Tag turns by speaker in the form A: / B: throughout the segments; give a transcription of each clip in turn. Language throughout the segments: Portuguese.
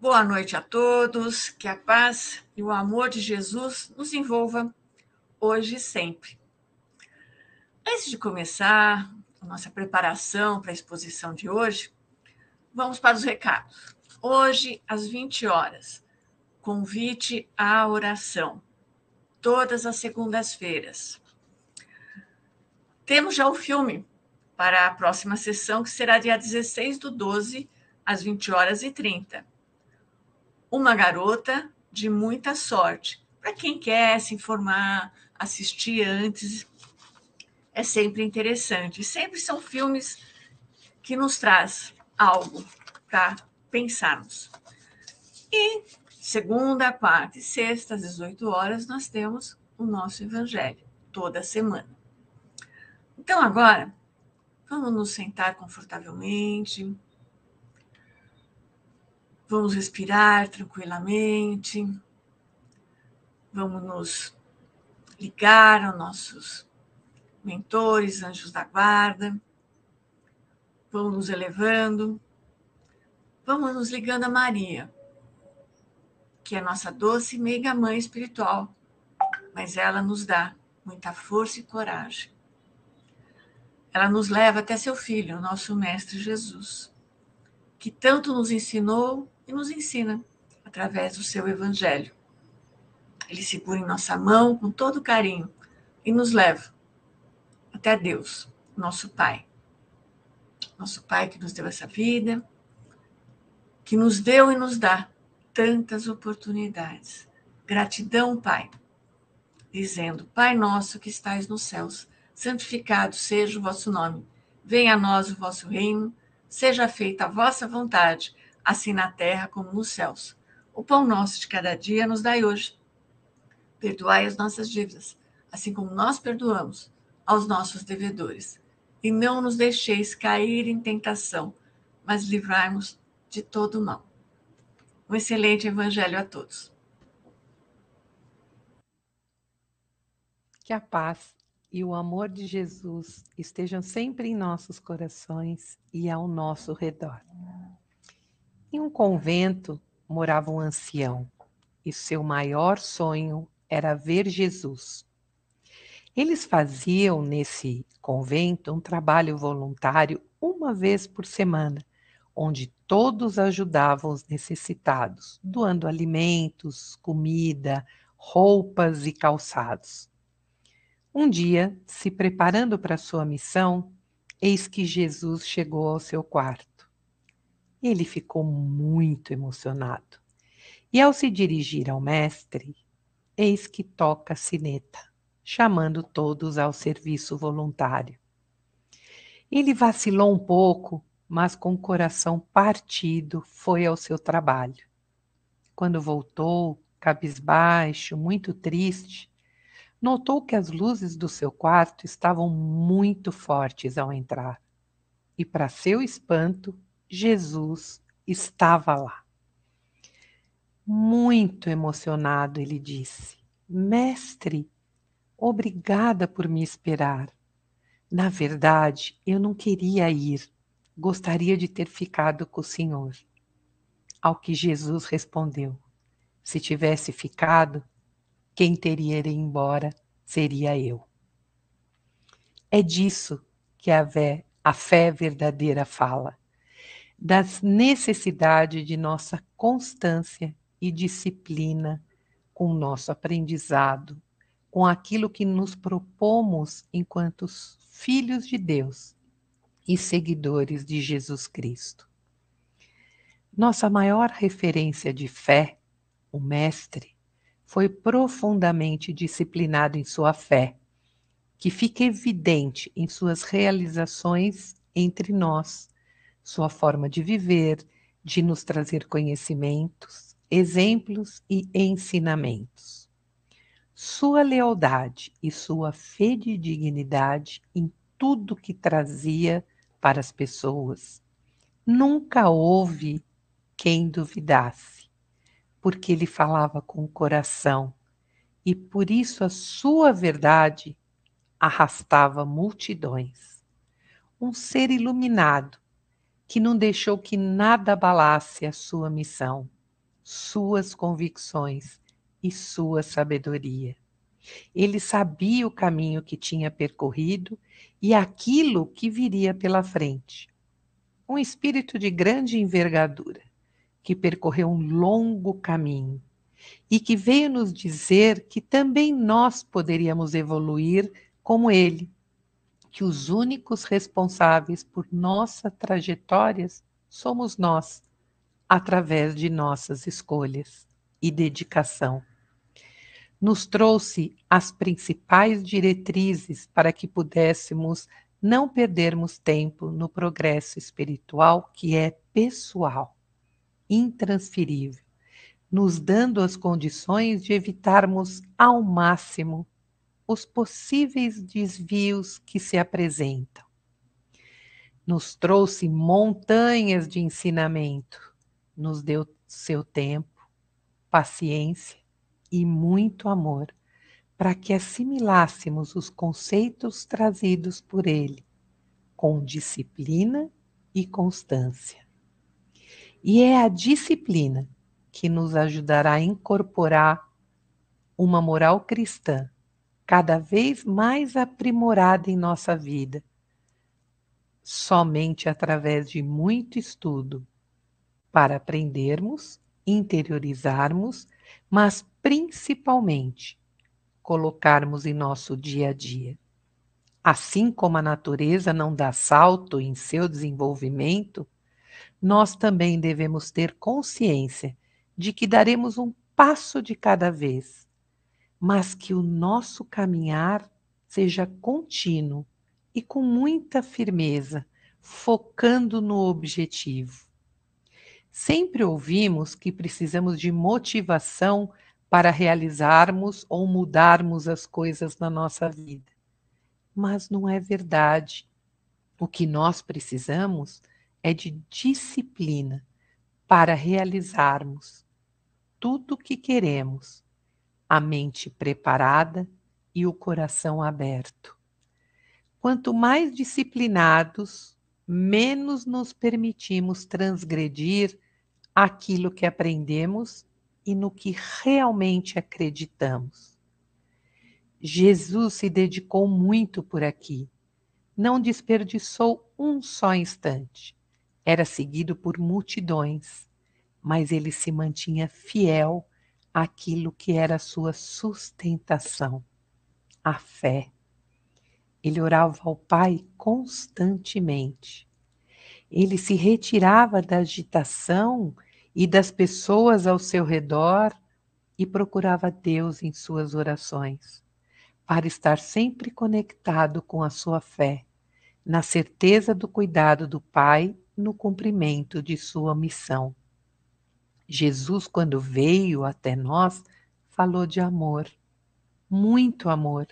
A: Boa noite a todos, que a paz e o amor de Jesus nos envolva hoje e sempre. Antes de começar a nossa preparação para a exposição de hoje, vamos para os recados. Hoje, às 20 horas, convite à oração, todas as segundas-feiras. Temos já o filme para a próxima sessão, que será dia 16 do 12, às 20 horas e 30. Uma garota de muita sorte. Para quem quer se informar, assistir antes, é sempre interessante. Sempre são filmes que nos traz algo para pensarmos. E segunda, quarta e sexta, às 18 horas, nós temos o nosso evangelho, toda semana. Então, agora, vamos nos sentar confortavelmente. Vamos respirar tranquilamente. Vamos nos ligar aos nossos mentores, anjos da guarda. Vamos nos elevando. Vamos nos ligando a Maria, que é nossa doce e meiga mãe espiritual, mas ela nos dá muita força e coragem ela nos leva até seu filho, nosso Mestre Jesus, que tanto nos ensinou e nos ensina através do seu Evangelho. Ele segura em nossa mão com todo carinho e nos leva até Deus, nosso Pai. Nosso Pai que nos deu essa vida, que nos deu e nos dá tantas oportunidades. Gratidão, Pai, dizendo: Pai nosso que estais nos céus santificado seja o vosso nome. Venha a nós o vosso reino, seja feita a vossa vontade, assim na terra como nos céus. O pão nosso de cada dia nos dai hoje. Perdoai as nossas dívidas, assim como nós perdoamos aos nossos devedores. E não nos deixeis cair em tentação, mas livrai-nos de todo mal. Um excelente evangelho a todos.
B: Que a paz e o amor de Jesus estejam sempre em nossos corações e ao nosso redor. Em um convento morava um ancião e seu maior sonho era ver Jesus. Eles faziam nesse convento um trabalho voluntário uma vez por semana, onde todos ajudavam os necessitados, doando alimentos, comida, roupas e calçados. Um dia, se preparando para sua missão, eis que Jesus chegou ao seu quarto. Ele ficou muito emocionado. E ao se dirigir ao mestre, eis que toca a sineta, chamando todos ao serviço voluntário. Ele vacilou um pouco, mas com o coração partido foi ao seu trabalho. Quando voltou, cabisbaixo, muito triste, notou que as luzes do seu quarto estavam muito fortes ao entrar. E, para seu espanto, Jesus estava lá. Muito emocionado, ele disse: Mestre, obrigada por me esperar. Na verdade, eu não queria ir, gostaria de ter ficado com o senhor. Ao que Jesus respondeu: Se tivesse ficado, quem teria ido embora seria eu. É disso que a fé, verdadeira fala, da necessidade de nossa constância e disciplina com o nosso aprendizado, com aquilo que nos propomos enquanto filhos de Deus e seguidores de Jesus Cristo. Nossa maior referência de fé, o Mestre, foi profundamente disciplinado em sua fé, que fica evidente em suas realizações entre nós, sua forma de viver, de nos trazer conhecimentos, exemplos e ensinamentos. Sua lealdade e sua fidedignidade em tudo que trazia para as pessoas. Nunca houve quem duvidasse porque ele falava com o coração, e por isso a sua verdade arrastava multidões. Um ser iluminado que não deixou que nada abalasse a sua missão, suas convicções e sua sabedoria. Ele sabia o caminho que tinha percorrido e aquilo que viria pela frente. Um espírito de grande envergadura, que percorreu um longo caminho e que veio nos dizer que também nós poderíamos evoluir como ele, que os únicos responsáveis por nossas trajetórias somos nós, através de nossas escolhas e dedicação. Nos trouxe as principais diretrizes para que pudéssemos não perdermos tempo no progresso espiritual que é pessoal, intransferível, nos dando as condições de evitarmos ao máximo os possíveis desvios que se apresentam. Nos trouxe montanhas de ensinamento, nos deu seu tempo, paciência e muito amor para que assimilássemos os conceitos trazidos por ele com disciplina e constância. E é a disciplina que nos ajudará a incorporar uma moral cristã cada vez mais aprimorada em nossa vida, somente através de muito estudo, para aprendermos, interiorizarmos, mas principalmente colocarmos em nosso dia a dia. Assim como a natureza não dá salto em seu desenvolvimento, nós também devemos ter consciência de que daremos um passo de cada vez mas que o nosso caminhar seja contínuo e com muita firmeza, focando no objetivo. Sempre ouvimos que precisamos de motivação para realizarmos ou mudarmos as coisas na nossa vida. Mas não é verdade. O que nós precisamos é de disciplina para realizarmos tudo o que queremos a mente preparada e o coração aberto. Quanto mais disciplinados, menos nos permitimos transgredir aquilo que aprendemos e no que realmente acreditamos. Jesus se dedicou muito por aqui, não desperdiçou um só instante. Era seguido por multidões, mas ele se mantinha fiel aquilo que era sua sustentação, a fé. Ele orava ao Pai constantemente. Ele se retirava da agitação e das pessoas ao seu redor e procurava Deus em suas orações, para estar sempre conectado com a sua fé, na certeza do cuidado do Pai no cumprimento de sua missão. Jesus, quando veio até nós, falou de amor, muito amor,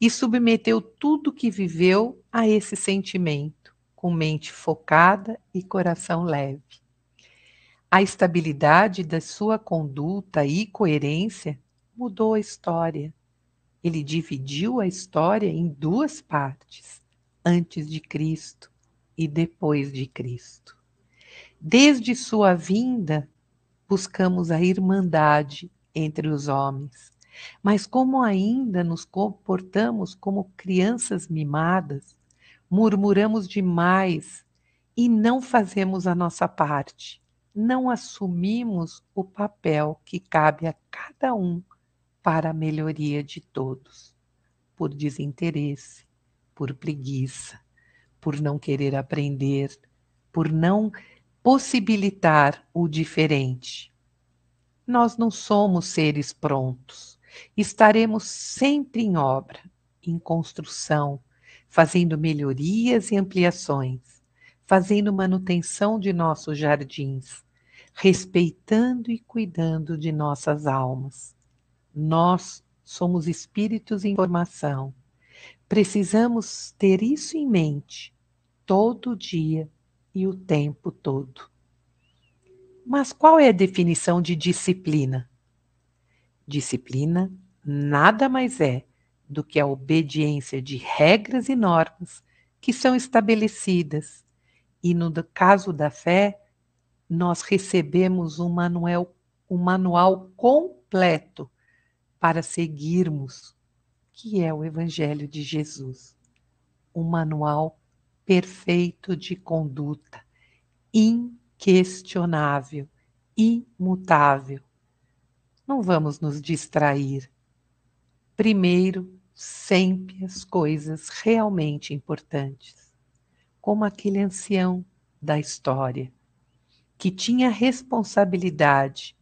B: e submeteu tudo que viveu a esse sentimento, com mente focada e coração leve. A estabilidade da sua conduta e coerência mudou a história. Ele dividiu a história em duas partes, antes de Cristo e depois de Cristo. Desde sua vinda, buscamos a irmandade entre os homens. Mas como ainda nos comportamos como crianças mimadas, murmuramos demais e não fazemos a nossa parte, não assumimos o papel que cabe a cada um para a melhoria de todos, por desinteresse, por preguiça, por não querer aprender, por não possibilitar o diferente. Nós não somos seres prontos. Estaremos sempre em obra, em construção, fazendo melhorias e ampliações, fazendo manutenção de nossos jardins, respeitando e cuidando de nossas almas. Nós somos espíritos em formação. Precisamos ter isso em mente todo dia e o tempo todo. Mas qual é a definição de disciplina? Disciplina nada mais é do que a obediência de regras e normas que são estabelecidas. E no caso da fé, nós recebemos um manual o manual completo para seguirmos, que é o Evangelho de Jesus. Um manual perfeito de conduta, inquestionável, imutável. Não vamos nos distrair. Primeiro, sempre as coisas realmente importantes, como aquele ancião da história, que tinha responsabilidade,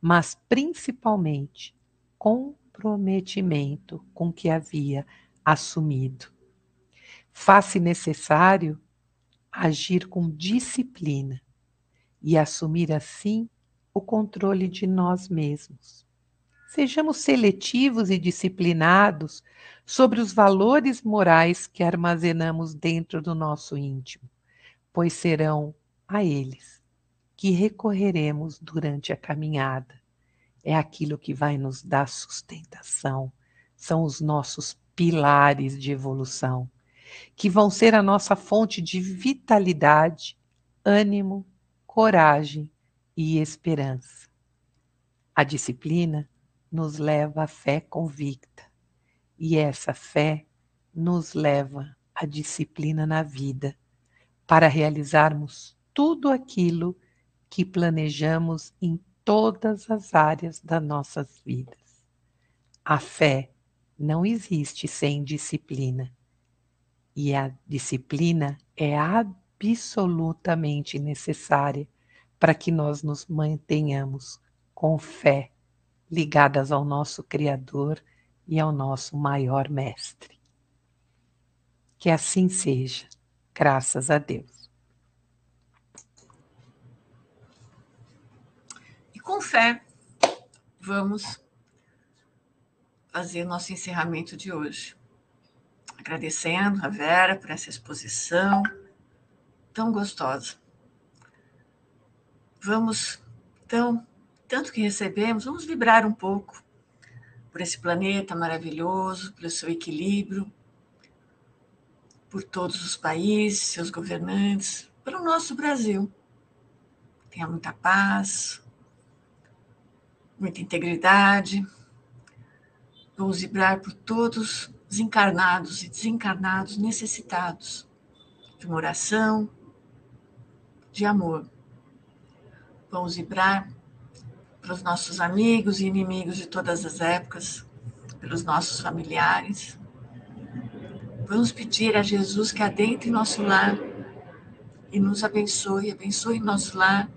B: mas principalmente comprometimento com que havia assumido. Faz-se necessário agir com disciplina e assumir assim o controle de nós mesmos. Sejamos seletivos e disciplinados sobre os valores morais que armazenamos dentro do nosso íntimo, pois serão a eles que recorreremos durante a caminhada. É aquilo que vai nos dar sustentação, são os nossos pilares de evolução, que vão ser a nossa fonte de vitalidade, ânimo, coragem e esperança. A disciplina nos leva à fé convicta, e essa fé nos leva à disciplina na vida, para realizarmos tudo aquilo que planejamos em todas as áreas das nossas vidas. A fé não existe sem disciplina, e a disciplina é absolutamente necessária para que nós nos mantenhamos com fé ligadas ao nosso Criador e ao nosso maior mestre. Que assim seja, graças a Deus.
A: E com fé, vamos fazer nosso encerramento de hoje. Agradecendo a Vera por essa exposição tão gostosa. Vamos, então, tanto que recebemos, vamos vibrar um pouco por esse planeta maravilhoso, pelo seu equilíbrio, por todos os países, seus governantes, pelo nosso Brasil. Tenha muita paz, muita integridade. Vamos vibrar por todos os encarnados e desencarnados necessitados de uma oração, de amor. Vamos vibrar para os nossos amigos e inimigos de todas as épocas, pelos nossos familiares. Vamos pedir a Jesus que adentre nosso lar e nos abençoe, abençoe nosso lar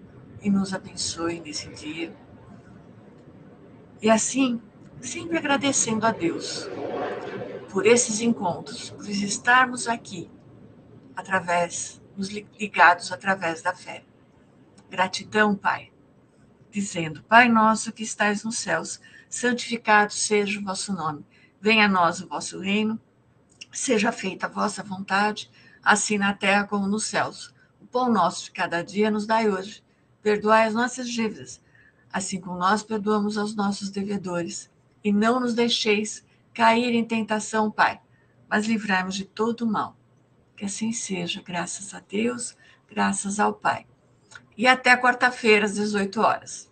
A: e nos abençoe nesse dia. E assim, sempre agradecendo a Deus por esses encontros, por estarmos aqui através, nos ligados através da fé. Gratidão, Pai dizendo: Pai nosso que estais nos céus, santificado seja o vosso nome. Venha a nós o vosso reino, seja feita a vossa vontade, assim na terra como nos céus. O pão nosso de cada dia nos dai hoje. Perdoai as nossas dívidas, assim como nós perdoamos aos nossos devedores. E não nos deixeis cair em tentação, Pai, mas livrai-nos de todo mal. Que assim seja, graças a Deus, graças ao Pai e até quarta-feira às 18 horas.